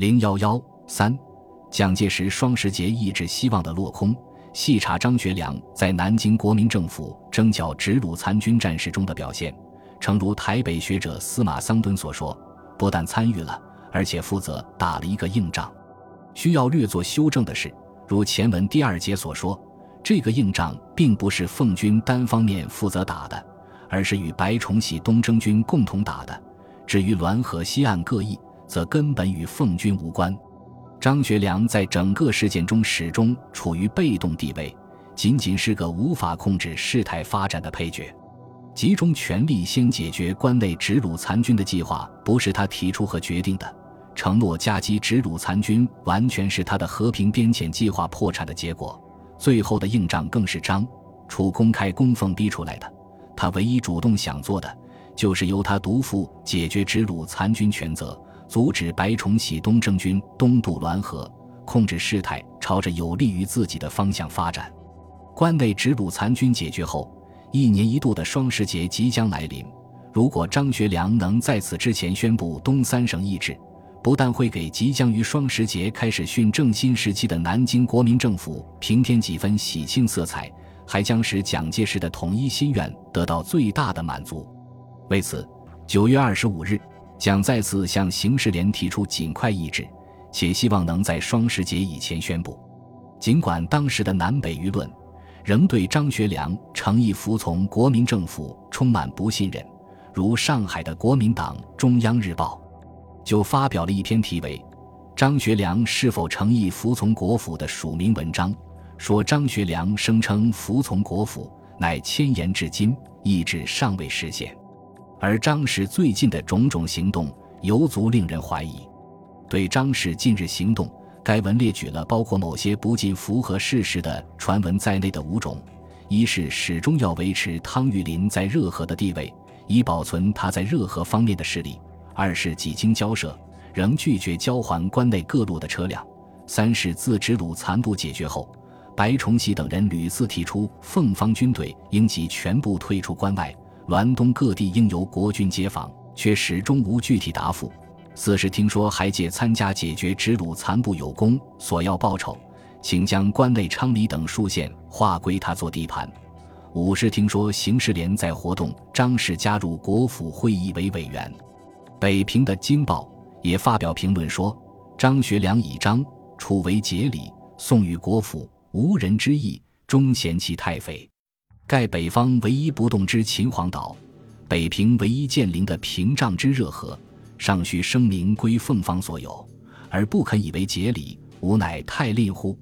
零幺幺三，蒋介石双十节意志希望的落空。细查张学良在南京国民政府征剿直鲁参军战事中的表现，诚如台北学者司马桑敦所说，不但参与了，而且负责打了一个硬仗。需要略作修正的是，如前文第二节所说，这个硬仗并不是奉军单方面负责打的，而是与白崇禧东征军共同打的。至于滦河西岸各异，则根本与奉军无关。张学良在整个事件中始终处于被动地位，仅仅是个无法控制事态发展的配角。集中全力先解决关内直鲁残军的计划，不是他提出和决定的；承诺夹击直鲁残军，完全是他的和平边遣计划破产的结果。最后的硬仗更是张楚公开供奉逼出来的。他唯一主动想做的，就是由他独负解决直鲁残军全责。阻止白崇禧东征军东渡滦河，控制事态朝着有利于自己的方向发展。关内直鲁残军解决后，一年一度的双十节即将来临。如果张学良能在此之前宣布东三省易帜，不但会给即将于双十节开始训正新时期的南京国民政府平添几分喜庆色彩，还将使蒋介石的统一心愿得到最大的满足。为此，九月二十五日。蒋再次向刑事联提出尽快议制，且希望能在双十节以前宣布。尽管当时的南北舆论仍对张学良诚意服从国民政府充满不信任，如上海的国民党中央日报就发表了一篇题为《张学良是否诚意服从国府》的署名文章，说张学良声称服从国府，乃千言至今，意志尚未实现。而张氏最近的种种行动，尤足令人怀疑。对张氏近日行动，该文列举了包括某些不尽符合事实的传闻在内的五种：一是始终要维持汤玉麟在热河的地位，以保存他在热河方面的势力；二是几经交涉，仍拒绝交还关内各路的车辆；三是自直鲁残部解决后，白崇禧等人屡次提出奉方军队应即全部退出关外。滦东各地应由国军接防，却始终无具体答复。四是听说还借参加解决直鲁残部有功，索要报酬，请将关内昌黎等数县划归他做地盘。五是听说刑事联在活动，张氏加入国府会议为委员。北平的《京报》也发表评论说，张学良以张楚为节礼，送与国府，无人之意，终嫌其太肥。盖北方唯一不动之秦皇岛，北平唯一建陵的屏障之热河，尚需声明归奉方所有，而不肯以为节礼，吾乃太吝乎？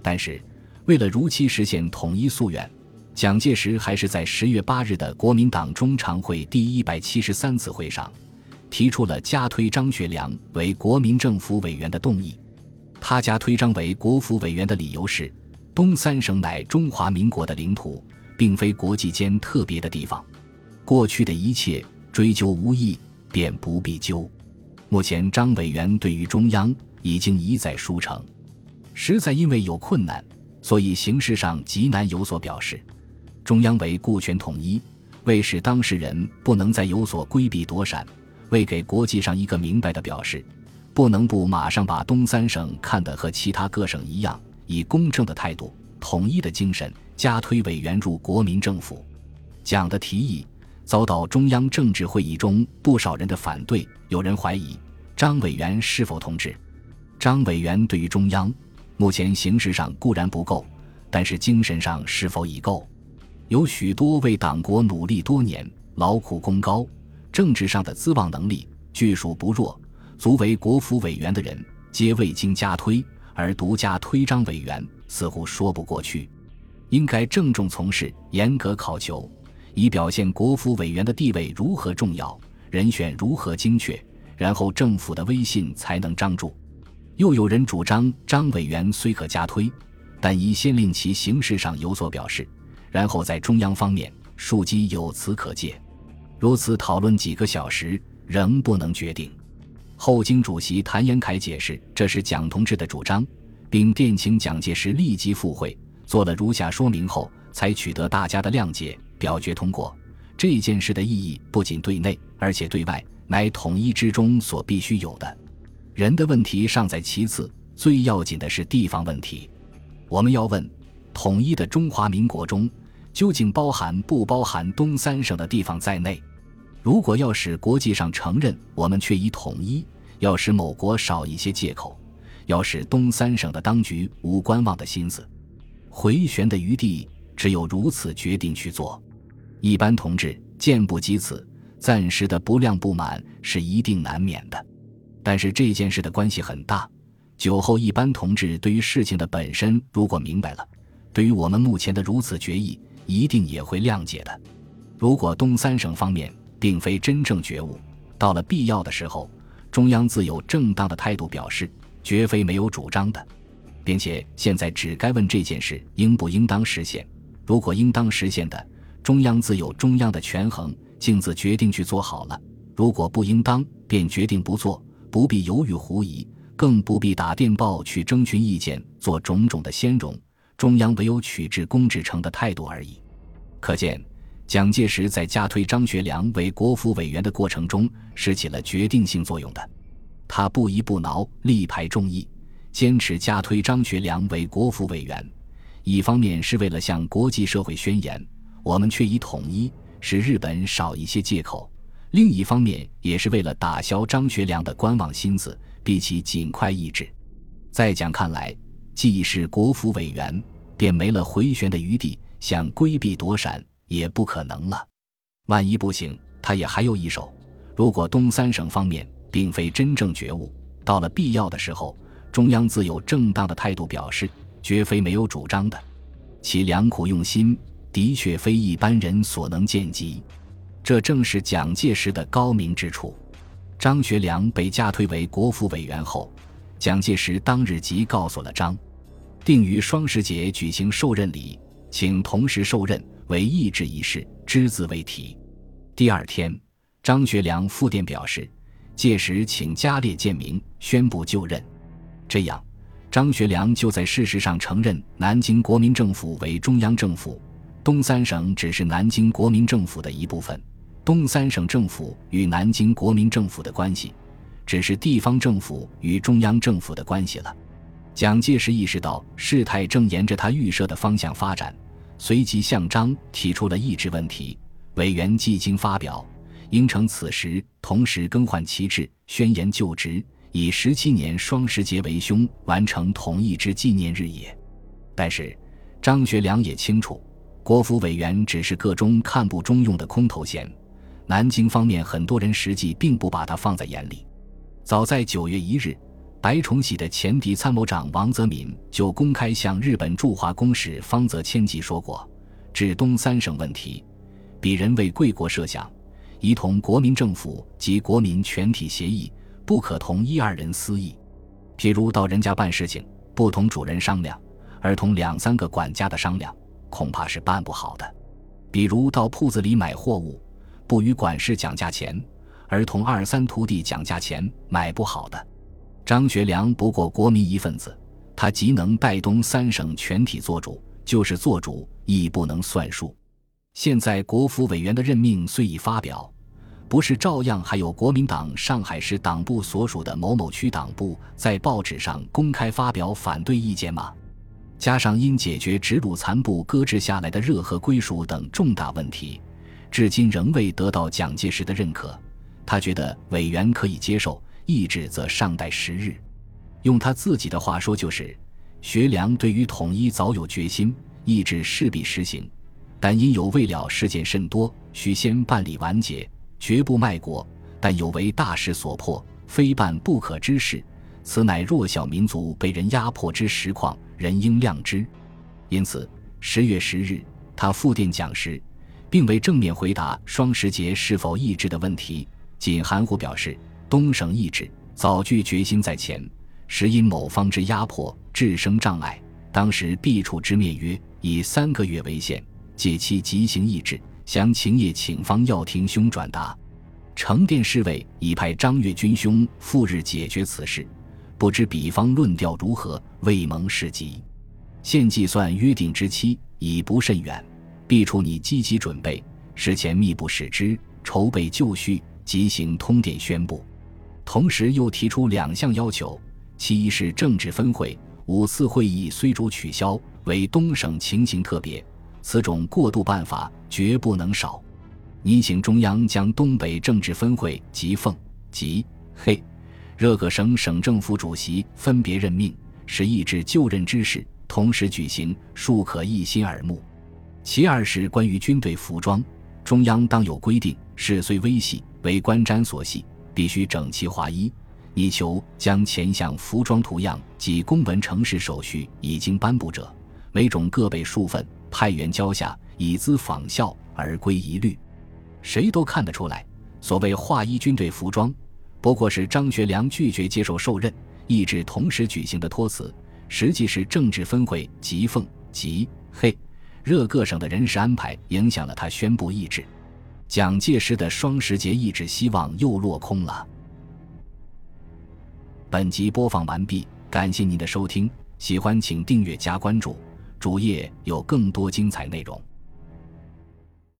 但是，为了如期实现统一夙愿，蒋介石还是在十月八日的国民党中常会第一百七十三次会上，提出了加推张学良为国民政府委员的动议。他加推张为国府委员的理由是，东三省乃中华民国的领土。并非国际间特别的地方，过去的一切追究无益，便不必究。目前张委员对于中央已经一再书呈，实在因为有困难，所以形式上极难有所表示。中央为顾全统一，为使当事人不能再有所规避躲闪，为给国际上一个明白的表示，不能不马上把东三省看得和其他各省一样，以公正的态度、统一的精神。加推委员入国民政府，蒋的提议遭到中央政治会议中不少人的反对。有人怀疑张委员是否同志。张委员对于中央，目前形式上固然不够，但是精神上是否已够？有许多为党国努力多年、劳苦功高、政治上的资望能力据属不弱、足为国府委员的人，皆未经加推，而独家推张委员，似乎说不过去。应该郑重从事，严格考求，以表现国府委员的地位如何重要，人选如何精确，然后政府的威信才能张住。又有人主张张委员虽可加推，但宜先令其形式上有所表示，然后在中央方面庶几有词可借。如此讨论几个小时，仍不能决定。后经主席谭延闿解释，这是蒋同志的主张，并电请蒋介石立即赴会。做了如下说明后，才取得大家的谅解，表决通过。这件事的意义不仅对内，而且对外，乃统一之中所必须有的。人的问题尚在其次，最要紧的是地方问题。我们要问：统一的中华民国中，究竟包含不包含东三省的地方在内？如果要使国际上承认我们确已统一，要使某国少一些借口，要使东三省的当局无观望的心思，回旋的余地只有如此决定去做。一般同志见不及此，暂时的不谅不满是一定难免的。但是这件事的关系很大，酒后一般同志对于事情的本身如果明白了，对于我们目前的如此决议，一定也会谅解的。如果东三省方面，并非真正觉悟，到了必要的时候，中央自有正当的态度表示，绝非没有主张的，并且现在只该问这件事应不应当实现。如果应当实现的，中央自有中央的权衡，径自决定去做好了；如果不应当，便决定不做，不必犹豫狐疑，更不必打电报去征询意见，做种种的先容。中央唯有取至公至诚的态度而已。可见。蒋介石在加推张学良为国府委员的过程中是起了决定性作用的。他不依不挠，力排众议，坚持加推张学良为国府委员。一方面是为了向国际社会宣言，我们却已统一，使日本少一些借口；另一方面也是为了打消张学良的观望心思，逼其尽快抑制。在蒋看来，既已是国府委员，便没了回旋的余地，想规避躲闪。也不可能了，万一不行，他也还有一手。如果东三省方面并非真正觉悟，到了必要的时候，中央自有正当的态度表示，绝非没有主张的。其良苦用心，的确非一般人所能见及。这正是蒋介石的高明之处。张学良被加推为国府委员后，蒋介石当日即告诉了张，定于双十节举行授任礼，请同时受任。为意志一事，只字未提。第二天，张学良复电表示，届时请加列建明宣布就任。这样，张学良就在事实上承认南京国民政府为中央政府，东三省只是南京国民政府的一部分。东三省政府与南京国民政府的关系，只是地方政府与中央政府的关系了。蒋介石意识到事态正沿着他预设的方向发展。随即向张提出了意志问题，委员既经发表，应承此时同时更换旗帜，宣言就职，以十七年双十节为凶，完成统一之纪念日也。但是张学良也清楚，国府委员只是个中看不中用的空头衔，南京方面很多人实际并不把他放在眼里。早在九月一日。白崇禧的前敌参谋长王泽民就公开向日本驻华公使方泽千吉说过：“至东三省问题，鄙人为贵国设想，宜同国民政府及国民全体协议，不可同一二人私议。譬如到人家办事情，不同主人商量，而同两三个管家的商量，恐怕是办不好的。比如到铺子里买货物，不与管事讲价钱，而同二三徒弟讲价钱，买不好的。”张学良不过国民一份子，他即能带东三省全体做主，就是做主亦不能算数。现在国府委员的任命虽已发表，不是照样还有国民党上海市党部所属的某某区党部在报纸上公开发表反对意见吗？加上因解决直鲁残部搁置下来的热河归属等重大问题，至今仍未得到蒋介石的认可，他觉得委员可以接受。意志则尚待时日，用他自己的话说，就是学良对于统一早有决心，意志势必实行，但因有未了事件甚多，须先办理完结，绝不卖国。但有为大势所迫，非办不可之事，此乃弱小民族被人压迫之实况，人应谅之。因此，十月十日，他复电讲时，并未正面回答双十节是否意志的问题，仅含糊表示。东省意志早具决心在前，实因某方之压迫，致生障碍。当时必处之面曰：以三个月为限，借期即行意志。详情业请方耀廷兄转达。承殿侍卫已派张岳军兄赴日解决此事，不知彼方论调如何，未蒙事急。现计算约定之期已不甚远，必处你积极准备，事前密不使之，筹备就绪，即行通电宣布。同时又提出两项要求：其一是政治分会，五次会议虽主取消，为东省情形特别，此种过渡办法绝不能少。拟请中央将东北政治分会及奉、及、黑、热各省省政府主席分别任命，使议制就任之事同时举行，庶可一心耳目。其二是关于军队服装，中央当有规定，事虽微细，为官瞻所系，必须整齐划一。拟求将前项服装图样及公文呈事手续已经颁布者，每种各备数份，派员交下，以资仿效而归一律。谁都看得出来，所谓划一军队服装，不过是张学良拒绝接受受任、意志同时举行的托辞，实际是政治分会吉奉、吉黑、热各省的人事安排影响了他宣布意志。蒋介石的双十节意志希望又落空了。本集播放完毕，感谢您的收听，喜欢请订阅加关注，主页有更多精彩内容。